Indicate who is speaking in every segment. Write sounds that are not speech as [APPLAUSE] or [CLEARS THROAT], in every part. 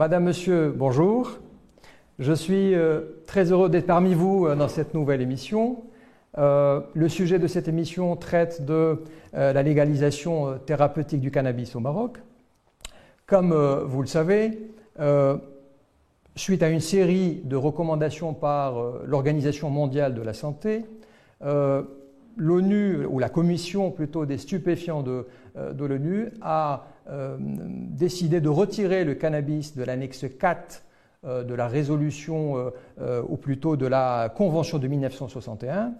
Speaker 1: Madame, Monsieur, bonjour. Je suis euh, très heureux d'être parmi vous euh, dans cette nouvelle émission. Euh, le sujet de cette émission traite de la légalisation thérapeutique du cannabis au Maroc. Comme vous le savez, suite à une série de recommandations par l'Organisation mondiale de la santé, l'ONU, ou la commission plutôt des stupéfiants de, de l'ONU, a décidé de retirer le cannabis de l'annexe 4 euh, de la résolution, euh, euh, ou plutôt de la Convention de 1961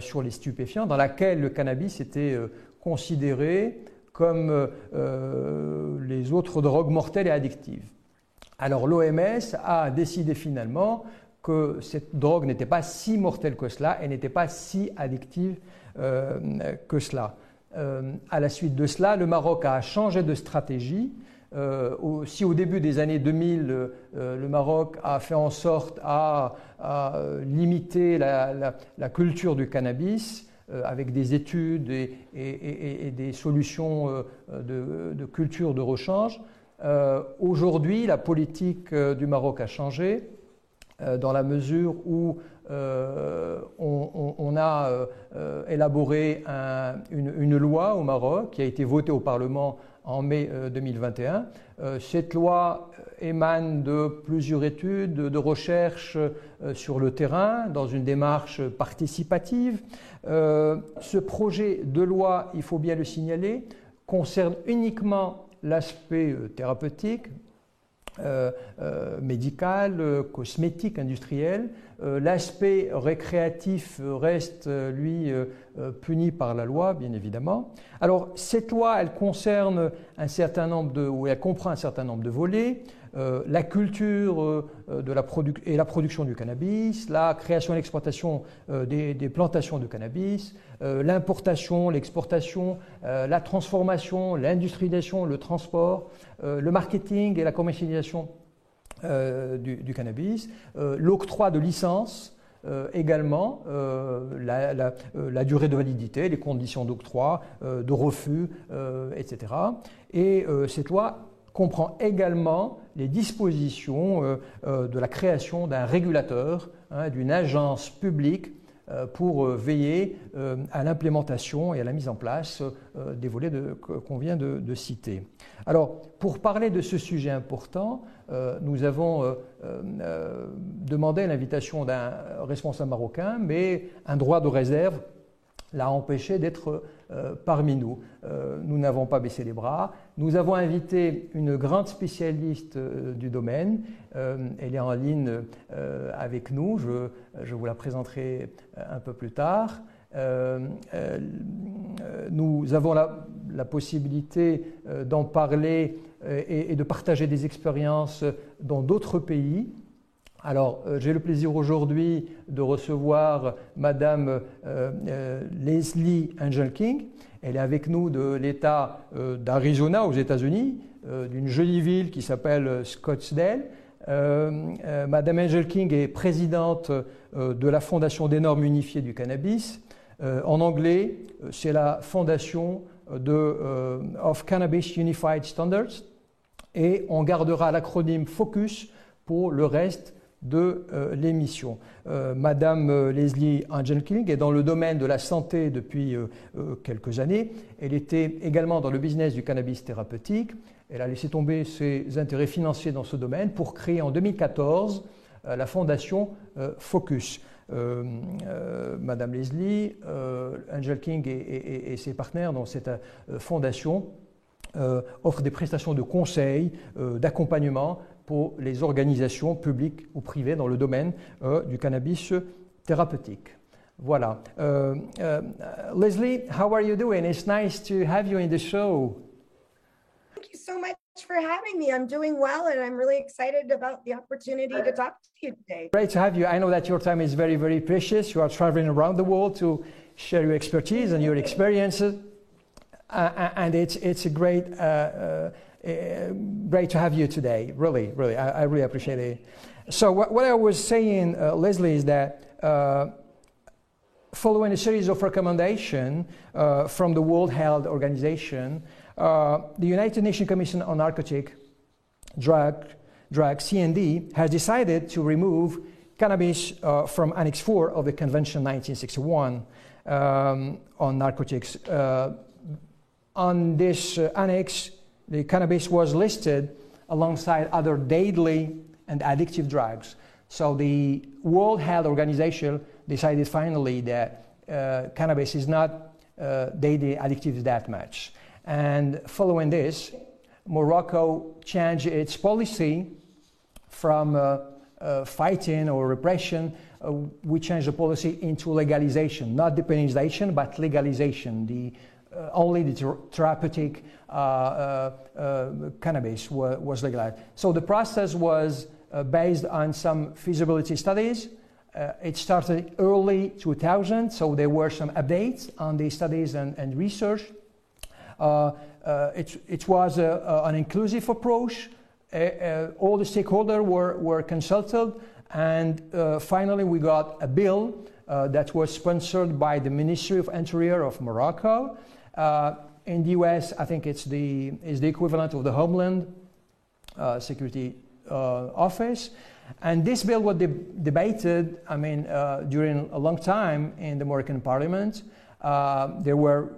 Speaker 1: sur les stupéfiants, dans laquelle le cannabis était considéré comme les autres drogues mortelles et addictives. Alors l'OMS a décidé finalement que cette drogue n'était pas si mortelle que cela et n'était pas si addictive que cela. À la suite de cela, le Maroc a changé de stratégie. Euh, si au début des années 2000, euh, le Maroc a fait en sorte à, limiter la, culture du cannabis euh, avec des études et, des solutions de, culture de rechange, aujourd'hui la politique du Maroc a changé dans la mesure où on, a élaboré une, loi au Maroc qui a été votée au Parlement en mai 2021. Euh, euh, cette loi émane de plusieurs études, de recherches euh, sur le terrain, dans une démarche participative. ce projet de loi, il faut bien le signaler, concerne uniquement l'aspect thérapeutique, médical, cosmétique, industriel. L'aspect récréatif reste, lui, puni par la loi, bien évidemment. Alors, cette loi, elle concerne un certain nombre de, ou elle comprend un certain nombre de volets. Euh, la culture euh, de et la production du cannabis, la création et l'exploitation euh, des, plantations de cannabis, l'importation, l'exportation, la transformation, l'industrialisation, le transport, le marketing et la commercialisation du, du, cannabis, l'octroi de licences, euh, également euh, la, durée de validité, les conditions d'octroi, de refus, etc. Et cette loi comprend également les dispositions euh, euh, de la création d'un régulateur, hein, d'une agence publique euh, pour veiller à l'implémentation et à la mise en place des volets qu'on vient de, citer. Alors, pour parler de ce sujet important, nous avons demandé l'invitation d'un responsable marocain, mais un droit de réserve l'a empêché d'être euh, parmi nous. Euh, nous n'avons pas baissé les bras. Nous avons invité une grande spécialiste euh, du domaine. elle est en ligne avec nous. Je, vous la présenterai un peu plus tard. nous avons la, possibilité d'en parler et, de partager des expériences dans d'autres pays. Alors, euh, j'ai le plaisir aujourd'hui de recevoir Madame euh, euh, Leslie Angel King. Elle est avec nous de l'État d'Arizona aux États-Unis, d'une jolie ville qui s'appelle Scottsdale. Madame Angel King est présidente de la Fondation des normes unifiées du cannabis. en anglais, c'est la fondation of Cannabis Unified Standards. Et on gardera l'acronyme FOCUS pour le reste de euh, l'émission. Euh, Madame euh, Leslie King est dans le domaine de la santé depuis quelques années. Elle était également dans le business du cannabis thérapeutique. Elle a laissé tomber ses intérêts financiers dans ce domaine pour créer en 2014 la fondation Focus. Madame Leslie, Angel King et, ses partenaires dans cette fondation offrent des prestations de conseil, d'accompagnement pour les organisations publiques ou privées dans le domaine euh, du cannabis thérapeutique. Voilà. Uh, uh, Leslie, how are you doing? It's nice to have you in the show.
Speaker 2: Thank you so much for having me. I'm doing well and I'm really excited about the opportunity to talk to you today.
Speaker 1: Great to have you. I know that your time is very, very precious. You are traveling around the world to share your expertise and your experiences. Uh, and it's, it's a great uh, uh, great to have you today. Really, really, I, I really appreciate it. So, what, what I was saying, Lezli, is that following a series of recommendations uh, from the World Health Organization, uh, the United Nations Commission on Narcotic Drug drug CND has decided to remove cannabis uh, from Annex 4 of the Convention 1961 um, on narcotics. On this uh, annex, the cannabis was listed alongside other deadly and addictive drugs. So the World Health Organization decided finally that uh, cannabis is not uh, deadly addictive that much. And following this, Morocco changed its policy from uh, uh, fighting or repression, uh, we changed the policy into legalization, not depenalization, but legalization. The uh, only the therapeutic uh, uh, cannabis wa- was legalized. So the process was based on some feasibility studies. it started early 2000, so there were some updates on the studies and, and research. it, it was an inclusive approach. all the stakeholders were, were consulted, and uh, finally, we got a bill uh, that was sponsored by the Ministry of Interior of Morocco. Uh, in the US, I think it's the, is the equivalent of the Homeland uh, Security uh, Office. And this bill was de- debated, I mean, uh, during a long time in the Moroccan parliament. there were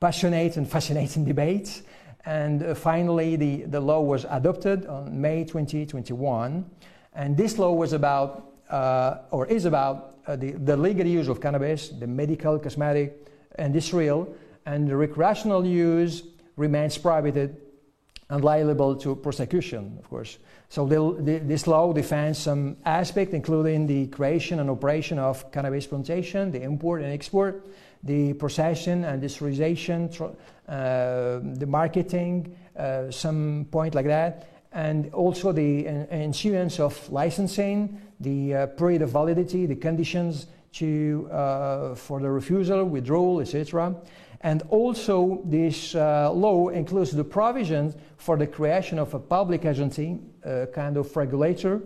Speaker 1: passionate and fascinating debates. And finally, the, the law was adopted on May 2021. And this law was about, uh, or is about, uh, the, the legal use of cannabis, the medical, cosmetic, industrial, and the recreational use remains prohibited and liable to prosecution, of course. So this law defines some aspects, including the creation and operation of cannabis plantation, the import and export, the processing and industrialization, uh, the marketing, uh, some point like that, and also the issuance of licensing, the uh, period of validity, the conditions to, uh, for the refusal, withdrawal, etc. And also, this uh, law includes the provisions for the creation of a public agency, a kind of regulator,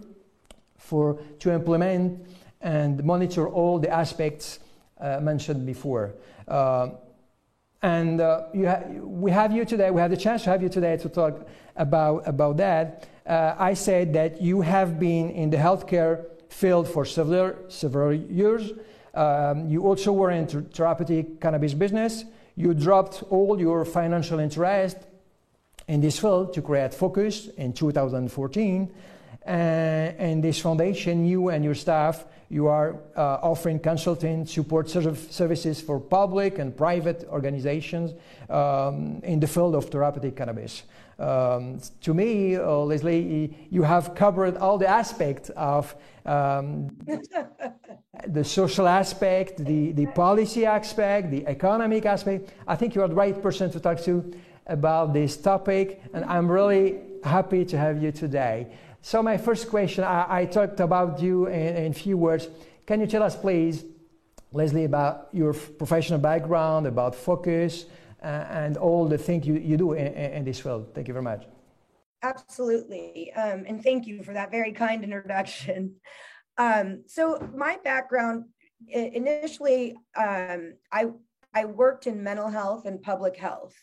Speaker 1: for to implement and monitor all the aspects uh, mentioned before. Uh, and uh, ha- we have you today, we have the chance to have you today to talk about, about that. Uh, I said that you have been in the healthcare field for several, several years. Um, you also were in therapeutic cannabis business. You dropped all your financial interest in this field to create Focus in 2014. Uh, and this foundation, you and your staff, you are uh, offering consulting support services for public and private organizations um, in the field of therapeutic cannabis. Um, to me, uh, Lezli, you have covered all the aspects of um, the social aspect, the, the policy aspect, the economic aspect. I think you are the right person to talk to about this topic, and I'm really happy to have you today. So, my first question I, I talked about you in, in few words. Can you tell us, please, Lezli, about your professional background, about focus? Uh, and all the things you, you do in, in, this field. Thank you very much.
Speaker 2: Absolutely. Um, and thank you for that very kind introduction. Um, so my background initially, um, I, I worked in mental health and public health.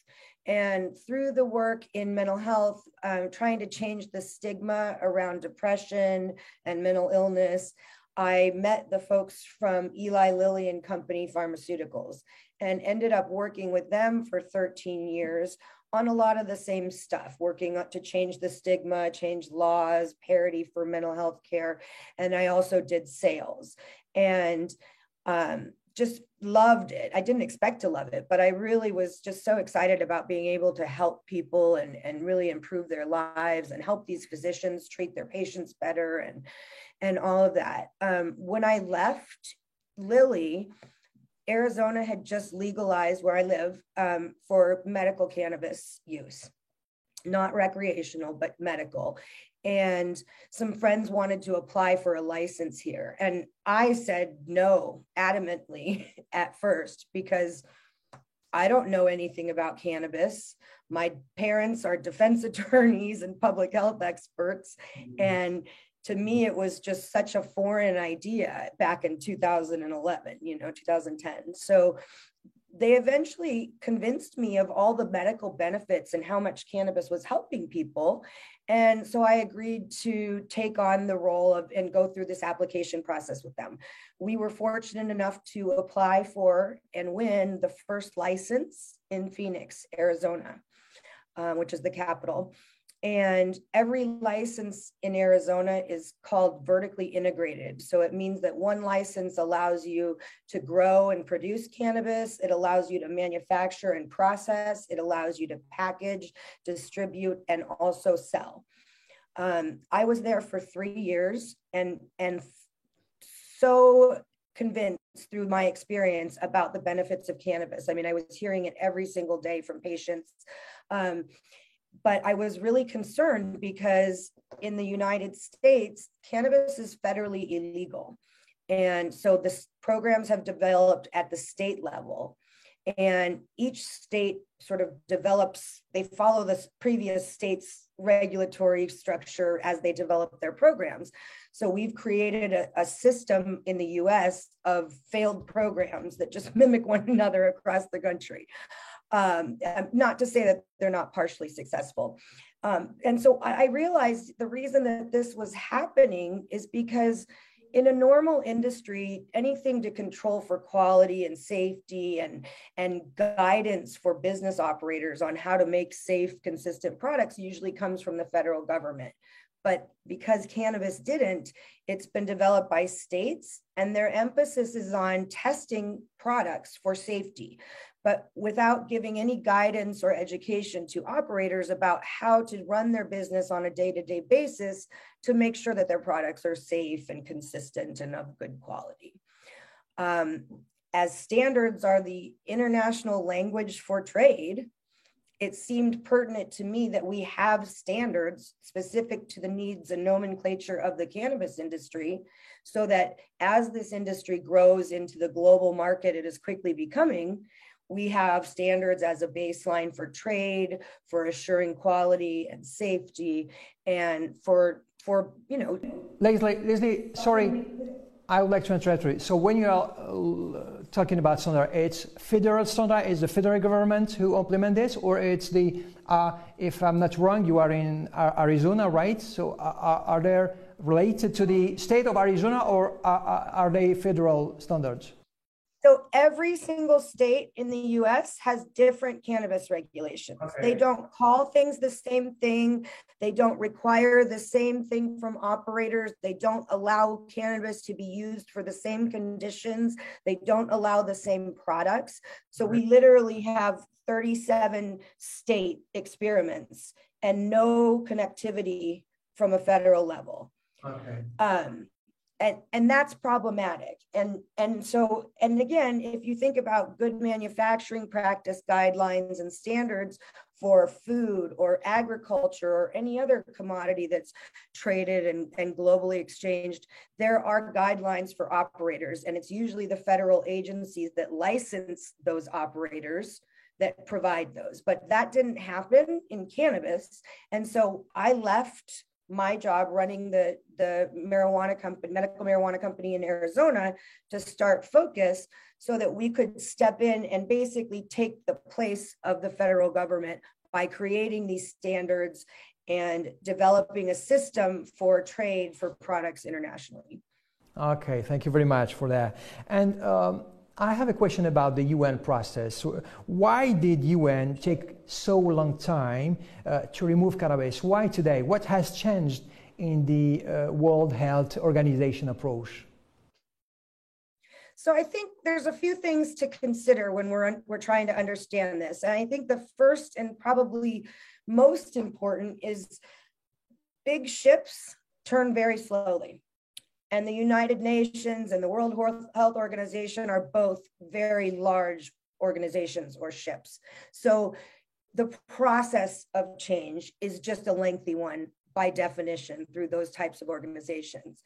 Speaker 2: And through the work in mental health, um, trying to change the stigma around depression and mental illness, I met the folks from Eli Lilly and Company Pharmaceuticals and ended up working with them for 13 years on a lot of the same stuff, working to change the stigma, change laws, parity for mental health care. And I also did sales and um, just loved it. I didn't expect to love it, but I really was just so excited about being able to help people and, and really improve their lives and help these physicians treat their patients better and and all of that. Um, when I left Lilly, Arizona had just legalized where I live um, for medical cannabis use, not recreational, but medical. And some friends wanted to apply for a license here. And I said no adamantly [LAUGHS] at first because I don't know anything about cannabis. My parents are defense [LAUGHS] attorneys and public health experts. Mm-hmm. And to me it was just such a foreign idea back in 2011 you know 2010 so they eventually convinced me of all the medical benefits and how much cannabis was helping people. And so I agreed to take on the role of and go through this application process with them. We were fortunate enough to apply for and win the first license in Phoenix, Arizona, uh, which is the capital. And every license in Arizona is called vertically integrated. So it means that one license allows you to grow and produce cannabis. It allows you to manufacture and process. It allows you to package, distribute, and also sell. Um, I was there for three years and, and so convinced through my experience about the benefits of cannabis. I mean, I was hearing it every single day from patients. Um, but I was really concerned because in the United States, cannabis is federally illegal. And so the programs have developed at the state level. And each state sort of develops, they follow the previous state's regulatory structure as they develop their programs. So we've created a, a, system in the US of failed programs that just [LAUGHS] mimic one another across the country um, not to say that they're not partially successful. Um, and so I, I realized the reason that this was happening is because in a normal industry, anything to control for quality and safety and, and guidance for business operators on how to make safe, consistent products usually comes from the federal government. But because cannabis didn't, it's been developed by states, and their emphasis is on testing products for safety but without giving any guidance or education to operators about how to run their business on a day to day basis to make sure that their products are safe and consistent and of good quality. Um, as standards are the international language for trade, it seemed pertinent to me that we have standards specific to the needs and nomenclature of the cannabis industry so that as this industry grows into the global market it is quickly becoming, we have standards as a baseline for trade, for assuring quality and safety, and for for you know.
Speaker 1: Lezli, Lezli, sorry, I would like to interrupt you. So when you are uh, talking about standard, it's federal standard. Is the federal government who implement this, or it's the? Uh, if I'm not wrong, you are in Arizona, right? So uh, are, are they related to the state of Arizona, or are, are they federal standards?
Speaker 2: So every single state in the US has different cannabis regulations. Okay. They don't call things the same thing. They don't require the same thing from operators. They don't allow cannabis to be used for the same conditions. They don't allow the same products. So we literally have 37 state experiments and no connectivity from a federal level. Okay. Um, and and that's problematic. And and so and again if you think about good manufacturing practice guidelines and standards for food or agriculture or any other commodity that's traded and, and globally exchanged there are guidelines for operators. And it's usually the federal agencies that license those operators that provide those. But that didn't happen in cannabis. And so i left my job running the the marijuana company medical marijuana company in arizona to start focus so that we could step in and basically take the place of the federal government by creating these standards and developing a system for trade for products internationally.
Speaker 1: Okay thank you very much for that. And um, I have a question about the UN process. Why did UN take so long time uh, to remove cannabis? Why today? What has changed in the uh, World Health Organization approach?
Speaker 2: So I think there's a few things to consider when we're we're trying to understand this. And I think the first and probably most important is big ships turn very slowly and the United Nations and the World Health Organization are both very large organizations or ships. So the process of change is just a lengthy one by definition through those types of organizations.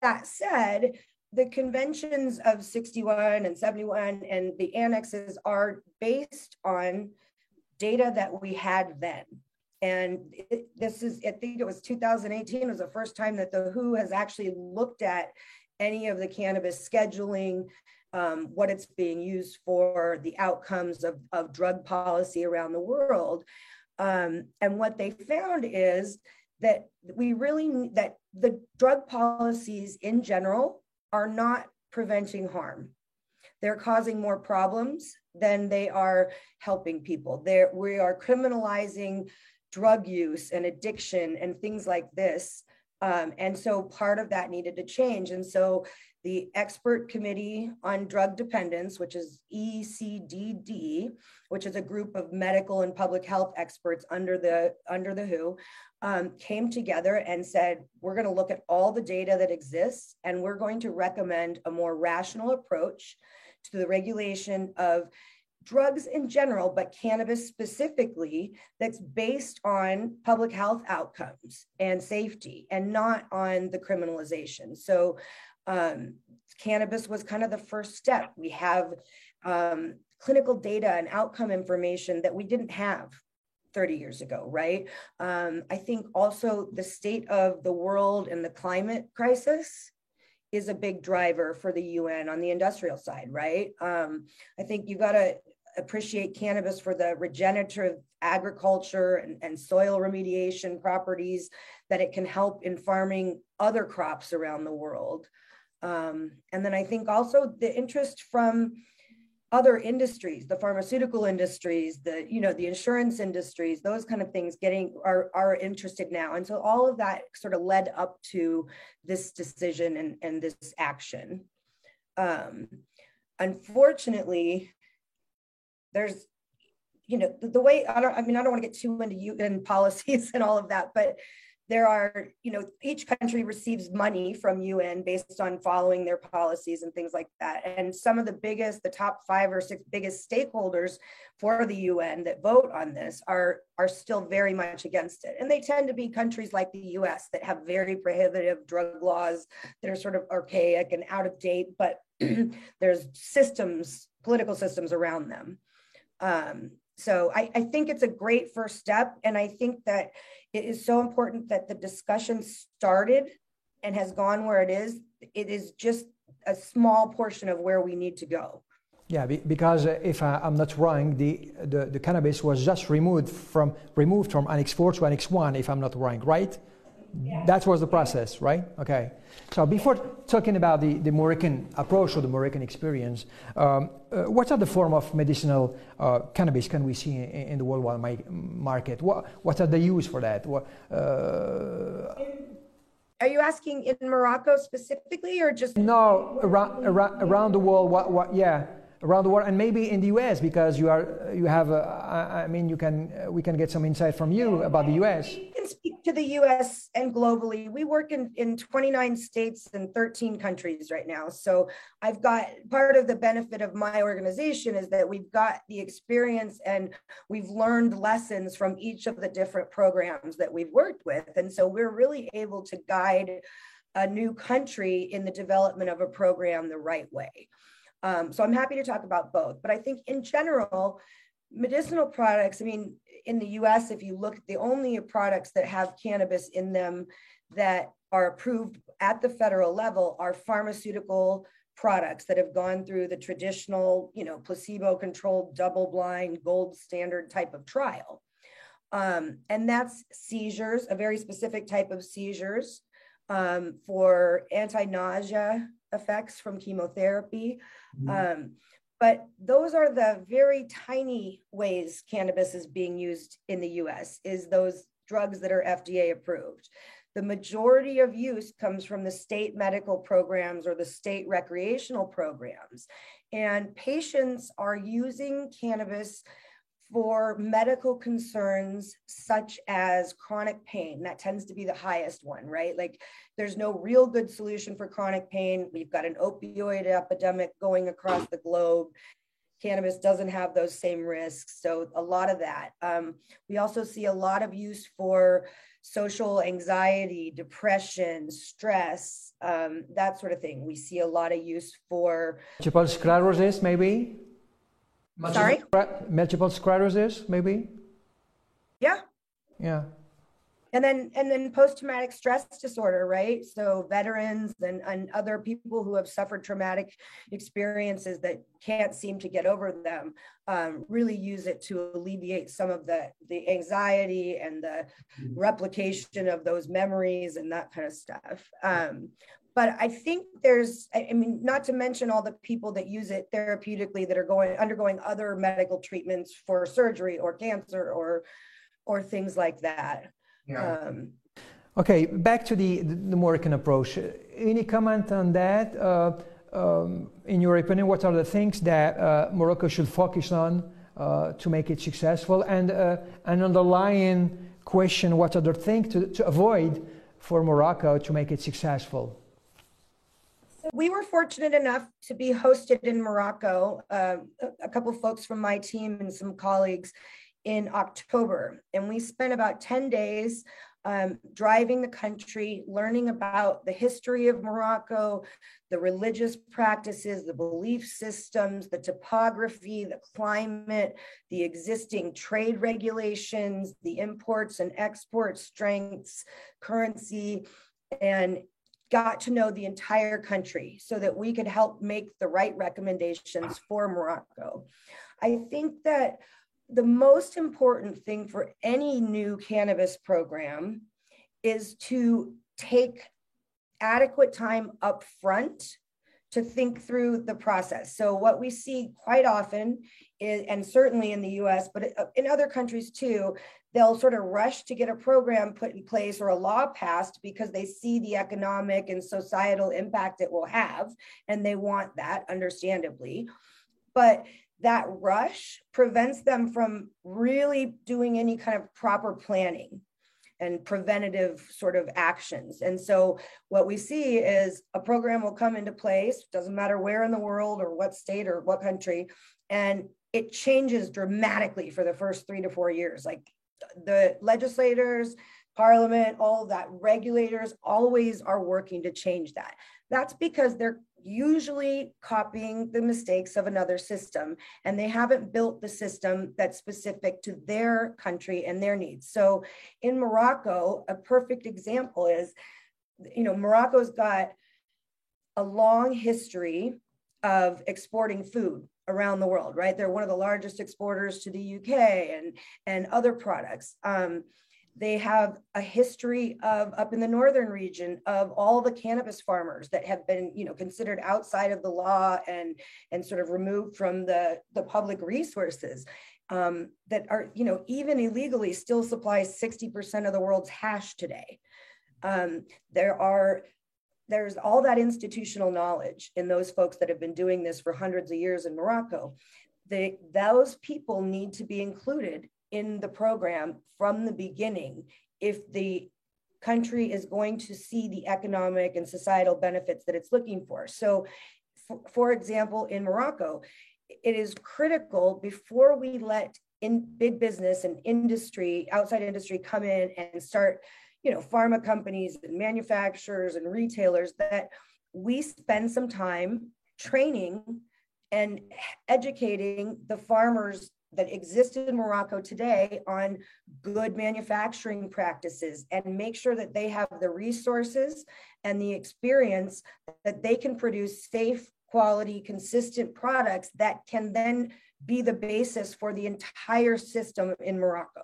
Speaker 2: That said, the conventions of 61 and 71 and the annexes are based on data that we had then. And it, this is, I think it was 2018 was the first time that the WHO has actually looked at any of the cannabis scheduling um, what it's being used for, the outcomes of, of drug policy around the world. Um, and what they found is that we really, that the drug policies in general are not preventing harm. They're causing more problems than they are helping people. There, we are criminalizing drug use and addiction and things like this. Um, and so part of that needed to change. And so the Expert Committee on Drug Dependence, which is ECDD, which is a group of medical and public health experts under the under the WHO, um, came together and said, we're going to look at all the data that exists, and we're going to recommend a more rational approach to the regulation of drugs in general, but cannabis specifically, that's based on public health outcomes and safety and not on the criminalization. So, um, cannabis was kind of the first step. We have um, clinical data and outcome information that we didn't have 30 years ago, right? Um, I think also the state of the world and the climate crisis is a big driver for the UN on the industrial side, right? Um, I think you got to appreciate cannabis for the regenerative agriculture and, and soil remediation properties that it can help in farming other crops around the world. Um, and then I think also the interest from other industries the pharmaceutical industries the you know the insurance industries those kind of things getting are are interested now and so all of that sort of led up to this decision and and this action um unfortunately there's you know the, the way i don't i mean i don't want to get too into un policies [LAUGHS] and all of that but there are, you know, each country receives money from UN based on following their policies and things like that. And some of the biggest, the top five or six biggest stakeholders for the UN that vote on this are, are still very much against it. And they tend to be countries like the US that have very prohibitive drug laws that are sort of archaic and out of date, but [CLEARS THROAT] there's systems, political systems around them. Um, so I, I think it's a great first step. And I think that it is so important that the discussion started and has gone where it is. It is just a small portion of where we need to go.
Speaker 1: Yeah, because uh, if I, am not wrong, the, the, the, cannabis was just removed from removed from Annex 4 to Annex 1, if I'm not wrong, right? Yeah. That was the process, right? Okay. So before talking about the, the Moroccan approach or the Moroccan experience, um, uh, what are the form of medicinal uh, cannabis can we see in, in, the worldwide market? What, what are the use for that? What, uh,
Speaker 2: are you asking in Morocco specifically or just?
Speaker 1: No, around, around, around the world, what, what, yeah around the world and maybe in the US because you are you have a, I mean you can we can get some insight from you about the US.
Speaker 2: I can speak to the US and globally. We work in in 29 states and 13 countries right now. So I've got part of the benefit of my organization is that we've got the experience and we've learned lessons from each of the different programs that we've worked with and so we're really able to guide a new country in the development of a program the right way. Um, so I'm happy to talk about both. But I think in general, medicinal products, I mean, in the US, if you look, at the only products that have cannabis in them that are approved at the federal level are pharmaceutical products that have gone through the traditional, you know, placebo controlled, double blind, gold standard type of trial. Um, and that's seizures, a very specific type of seizures um, for anti nausea effects from chemotherapy. Mm-hmm. Um, but those are the very tiny ways cannabis is being used in the US is those drugs that are FDA approved. The majority of use comes from the state medical programs or the state recreational programs. And patients are using cannabis for medical concerns such as chronic pain. That tends to be the highest one, right? Like there's no real good solution for chronic pain. We've got an opioid epidemic going across the globe. Cannabis doesn't have those same risks. So a lot of that. Um, we also see a lot of use for social anxiety, depression, stress, um, that sort of thing. We see a lot of use for
Speaker 1: multiple sclerosis, maybe.
Speaker 2: Sorry?
Speaker 1: Multiple sclerosis, maybe?
Speaker 2: Yeah.
Speaker 1: Yeah.
Speaker 2: and then and then post-traumatic stress disorder right so veterans and, and other people who have suffered traumatic experiences that can't seem to get over them um, really use it to alleviate some of the the anxiety and the mm-hmm. replication of those memories and that kind of stuff um, but I think there's, I mean, not to mention all the people that use it therapeutically that are going undergoing other medical treatments for surgery or cancer or or things like that. Yeah. Um,
Speaker 1: okay, back to the, the Moroccan approach. Any comment on that? Uh, um, in your opinion, what are the things that uh, Morocco should focus on uh, to make it successful? And uh, an underlying question, what are the things to, to avoid for Morocco to make it successful?
Speaker 2: We were fortunate enough to be hosted in Morocco, uh, a couple folks from my team and some colleagues in October. And we spent about 10 days um, driving the country, learning about the history of Morocco, the religious practices, the belief systems, the topography, the climate, the existing trade regulations, the imports and export strengths, currency, and got to know the entire country so that we could help make the right recommendations for Morocco. I think that the most important thing for any new cannabis program is to take adequate time up front to think through the process. So what we see quite often is, and certainly in the US, but in other countries too, they'll sort of rush to get a program put in place or a law passed because they see the economic and societal impact it will have, and they want that understandably. But that rush prevents them from really doing any kind of proper planning and preventative sort of actions. And so what we see is a program will come into place, doesn't matter where in the world or what state or what country, and it changes dramatically for the first three to four years. Like the legislators, parliament, all that, regulators always are working to change that. That's because they're usually copying the mistakes of another system and they haven't built the system that's specific to their country and their needs. So in Morocco, a perfect example is, you know, Morocco's got a long history of exporting food around the world, right? They're one of the largest exporters to the UK and, and other products. Um, they have a history of up in the northern region of all the cannabis farmers that have been, you know, considered outside of the law and and sort of removed from the the public resources. Um, that are, you know, even illegally still supply 60% of the world's hash today. Um, there are there's all that institutional knowledge in those folks that have been doing this for hundreds of years in Morocco. They, those people need to be included in the program from the beginning if the country is going to see the economic and societal benefits that it's looking for. So, for, for example, in Morocco, it is critical before we let in big business and industry, outside industry come in and start you know, pharma companies and manufacturers and retailers that we spend some time training and educating the farmers that exist in Morocco today on good manufacturing practices and make sure that they have the resources and the experience that they can produce safe, quality, consistent products that can then be the basis for the entire system in Morocco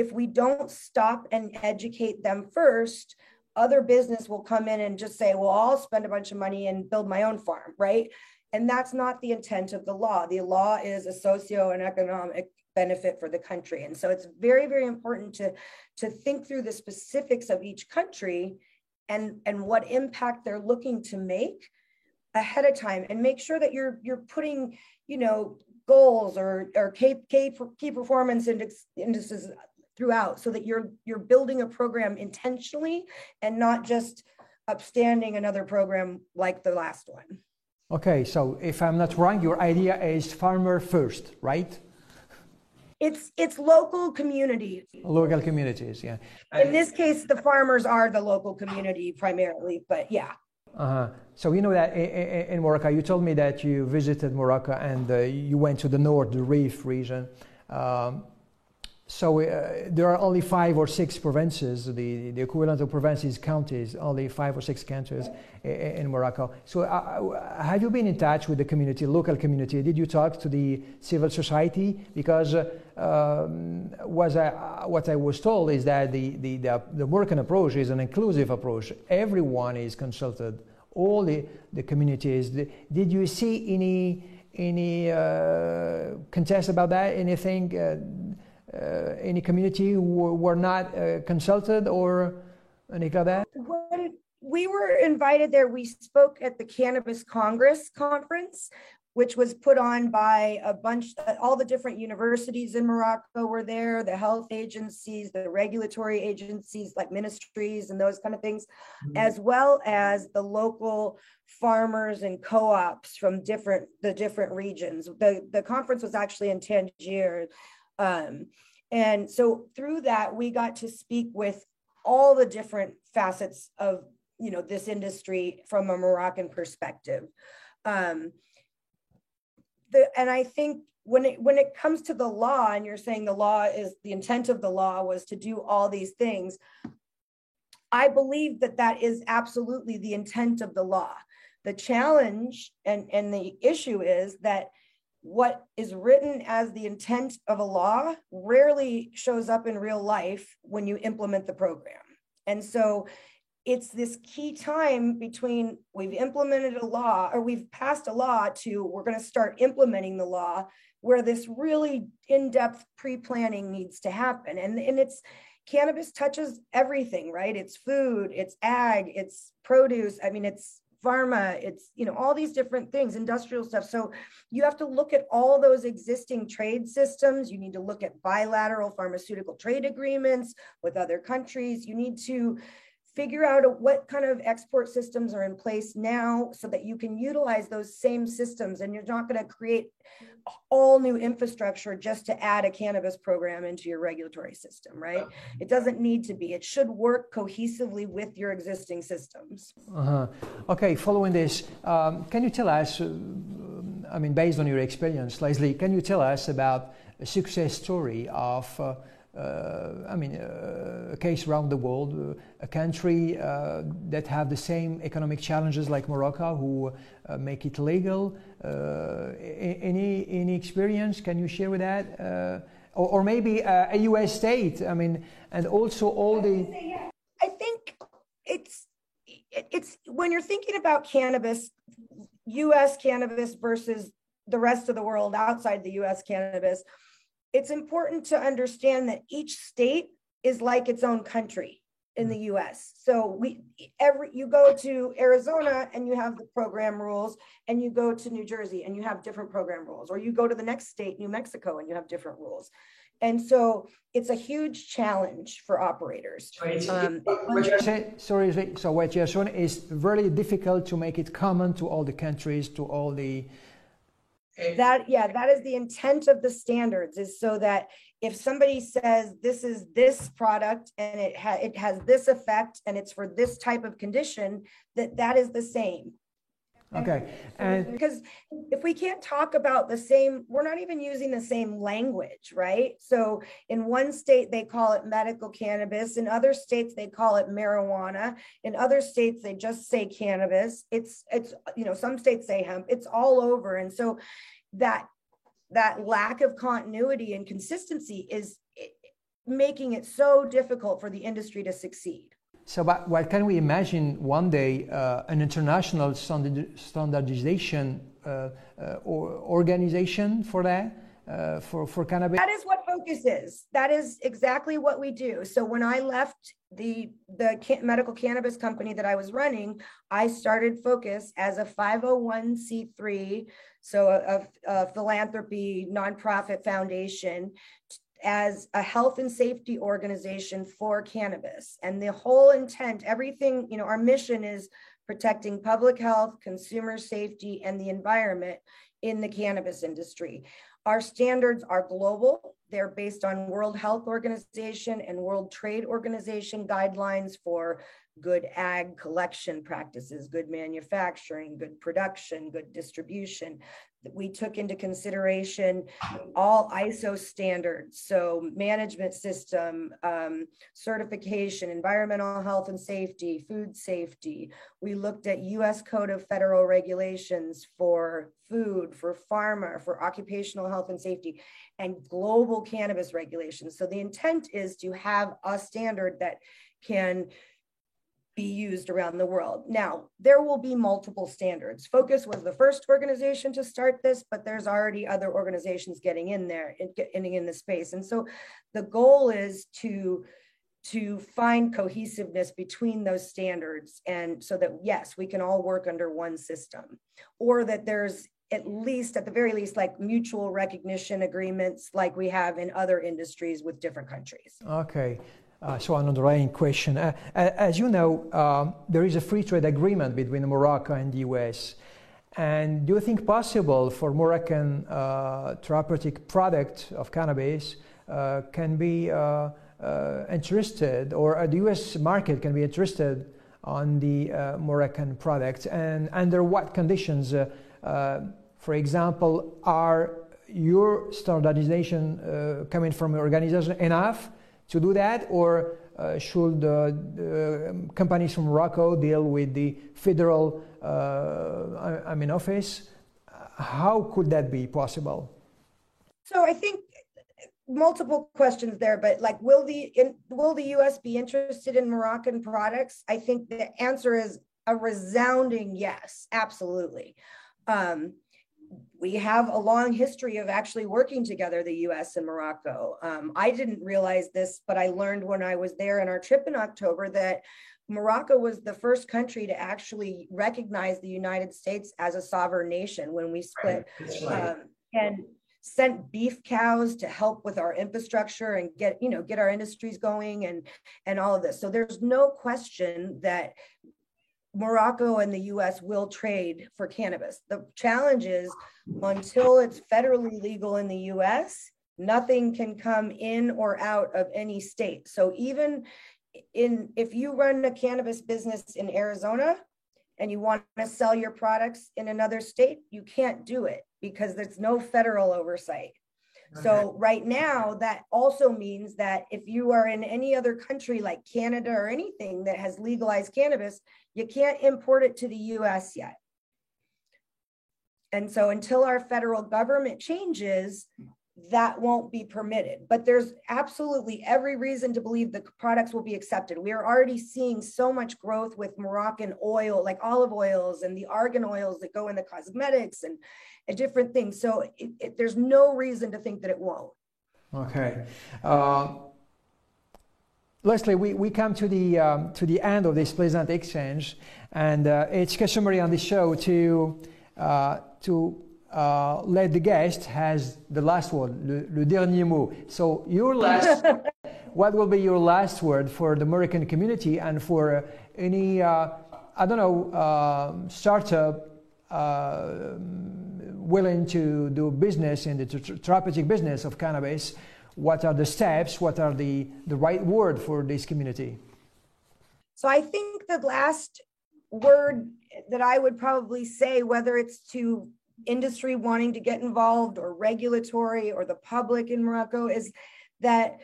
Speaker 2: if we don't stop and educate them first, other business will come in and just say, well, I'll spend a bunch of money and build my own farm, right? And that's not the intent of the law. The law is a socio and economic benefit for the country. And so it's very, very important to, to think through the specifics of each country and, and what impact they're looking to make ahead of time and make sure that you're you're putting, you know, goals or, or key, key, key performance index, indices throughout so that you're you're building a program intentionally and not just upstanding another program like the last one.
Speaker 1: Okay, so if I'm not wrong, your idea is farmer first, right?
Speaker 2: It's it's local community.
Speaker 1: Local communities, yeah.
Speaker 2: In this case, the farmers are the local community primarily, but yeah.
Speaker 1: Uh-huh. So you know that in Morocco, you told me that you visited Morocco and uh, you went to the north, the Rif region. Um, So uh, there are only five or six provinces. The, the equivalent of provinces counties, only five or six counties in, in Morocco. So uh, uh, have you been in touch with the community, local community? Did you talk to the civil society? Because uh, um, was I, what I was told is that the, the, the, the Moroccan approach is an inclusive approach. Everyone is consulted, all the, the communities. Did you see any, any uh, contest about that? Anything? Uh, uh, any community who were not uh, consulted or anything like that?
Speaker 2: When we were invited there, we spoke at the Cannabis Congress conference, which was put on by a bunch, all the different universities in Morocco were there, the health agencies, the regulatory agencies like ministries and those kind of things, mm-hmm. as well as the local farmers and co-ops from different the different regions. The, the conference was actually in Tangier um, and so through that, we got to speak with all the different facets of you know this industry from a Moroccan perspective. Um, the, and I think when it when it comes to the law, and you're saying the law is the intent of the law was to do all these things, I believe that that is absolutely the intent of the law. The challenge and and the issue is that what is written as the intent of a law rarely shows up in real life when you implement the program. And so it's this key time between we've implemented a law or we've passed a law to we're going to start implementing the law where this really in-depth pre-planning needs to happen. And, and it's cannabis touches everything right? It's food it's ag it's produce. I mean it's pharma, it's, you know, all these different things, industrial stuff. So you have to look at all those existing trade systems. You need to look at bilateral pharmaceutical trade agreements with other countries. You need to figure out what kind of export systems are in place now so that you can utilize those same systems and you're not going to create all new infrastructure just to add a cannabis program into your regulatory system right? It doesn't need to be. It should work cohesively with your existing systems.
Speaker 1: Uh-huh. okay following this um, can you tell us uh, i mean based on your experience lezli can you tell us about a success story of uh, Uh, I mean, uh, a case around the world, uh, a country uh, that have the same economic challenges like Morocco, who uh, make it legal. any any experience? Can you share with that? Or, or, maybe a U.S. state. I mean, and also all the.
Speaker 2: I think it's it's when you're thinking about cannabis, U.S. cannabis versus the rest of the world outside the U.S. cannabis it's important to understand that each state is like its own country in the US. So we every you go to Arizona and you have the program rules and you go to New Jersey and you have different program rules or you go to the next state New Mexico and you have different rules. And so it's a huge challenge for operators. Um,
Speaker 1: sorry, so what you're saying is very difficult to make it common to all the countries, to all the
Speaker 2: that yeah that is the intent of the standards is so that if somebody says this is this product and it, ha- it has this effect and it's for this type of condition that that is the same
Speaker 1: Okay. And
Speaker 2: because uh, if we can't talk about the same, we're not even using the same language, right? So in one state, they call it medical cannabis. In other states, they call it marijuana. In other states, they just say cannabis. It's, it's, you know, some states say hemp. It's all over. And so that, that lack of continuity and consistency is making it so difficult for the industry to succeed.
Speaker 1: So, but, can we imagine one day uh, an international standardization uh, uh, or organization for that? Uh, for, for cannabis?
Speaker 2: That is what Focus is. That is exactly what we do. So when I left the the medical cannabis company that I was running, I started Focus as a 501c3, so a, a philanthropy nonprofit foundation as a health and safety organization for cannabis. And the whole intent, everything, you know, our mission is protecting public health, consumer safety, and the environment in the cannabis industry. Our standards are global. They're based on World Health Organization and World Trade Organization guidelines for good ag collection practices, good manufacturing, good production, good distribution. We took into consideration all ISO standards, so management system, um, certification, environmental health and safety, food safety. We looked at US Code of Federal Regulations for food, for pharma, for occupational health and safety, and global cannabis regulations. So the intent is to have a standard that can be used around the world. Now, there will be multiple standards. Focus was the first organization to start this, but there's already other organizations getting in there, getting in the space. And so the goal is to to find cohesiveness between those standards and so that yes we can all work under one system or that there's at least at the very least like mutual recognition agreements like we have in other industries with different countries
Speaker 1: okay uh, so an underlying question. Uh, as you know, um, there is a free trade agreement between Morocco and the US. And do you think possible for Moroccan uh, therapeutic product of cannabis uh, can be uh, uh, interested, or the US market can be interested on the Moroccan product? And under what conditions, for example, are your standardization coming from your organization enough to do that, or uh, should uh, companies from Morocco deal with the federal, uh, I mean, office? How could that be possible?
Speaker 2: So I think multiple questions there, but like, will the in, will the U.S. be interested in Moroccan products? I think the answer is a resounding yes, absolutely. Um, we have a long history of actually working together, the US and Morocco. Um, I didn't realize this, but I learned when I was there in our trip in October that Morocco was the first country to actually recognize the United States as a sovereign nation when we split right. um, and sent beef cows to help with our infrastructure and get you know get our industries going and and all of this so there's no question that Morocco and the US will trade for cannabis. The challenge is until it's federally legal in the US, nothing can come in or out of any state. So even in if you run a cannabis business in Arizona and you want to sell your products in another state, you can't do it because there's no federal oversight. Uh-huh. So right now, that also means that if you are in any other country like Canada or anything that has legalized cannabis, you can't import it to the US yet. And so until our federal government changes, that won't be permitted. But there's absolutely every reason to believe the products will be accepted. We are already seeing so much growth with Moroccan oil, like olive oils and the argan oils that go in the cosmetics and, and different things. So it, it, there's no reason to think that it won't.
Speaker 1: Okay. Uh, Lezli, we, we come to the, um, to the end of this pleasant exchange, and uh, it's customary on the show to, uh, to uh, let the guest has the last word, le, le dernier mot. So your last, [LAUGHS] what will be your last word for the American community and for uh, any, uh, I don't know, um, startup uh, willing to do business in the therapeutic business of cannabis? What are the steps? What are the, the right word for this community?
Speaker 2: So I think the last word that I would probably say, whether it's to industry wanting to get involved or regulatory or the public in Morocco is that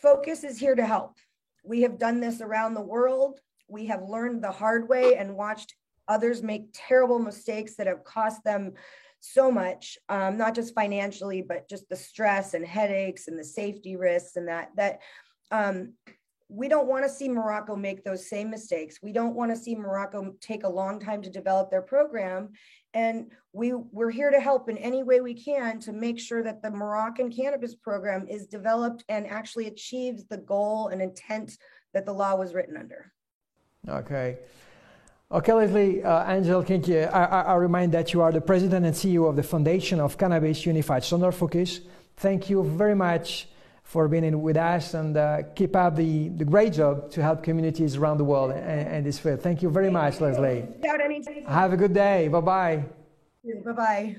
Speaker 2: focus is here to help. We have done this around the world. We have learned the hard way and watched others make terrible mistakes that have cost them so much, um, not just financially, but just the stress and headaches and the safety risks and that that um, we don't want to see Morocco make those same mistakes. We don't want to see Morocco take a long time to develop their program. And we, we're here to help in any way we can to make sure that the Moroccan cannabis program is developed and actually achieves the goal and intent that the law was written under.
Speaker 1: Okay. Okay, Lezli, uh, Engelking, I, I, I, remind that you are the president and CEO of the Foundation of Cannabis Unified Standard Focus. Thank you very much for being with us and uh, keep up the, the great job to help communities around the world and, and this field. Thank you very much, Lezli. Have a good day. Bye bye.
Speaker 2: Bye bye.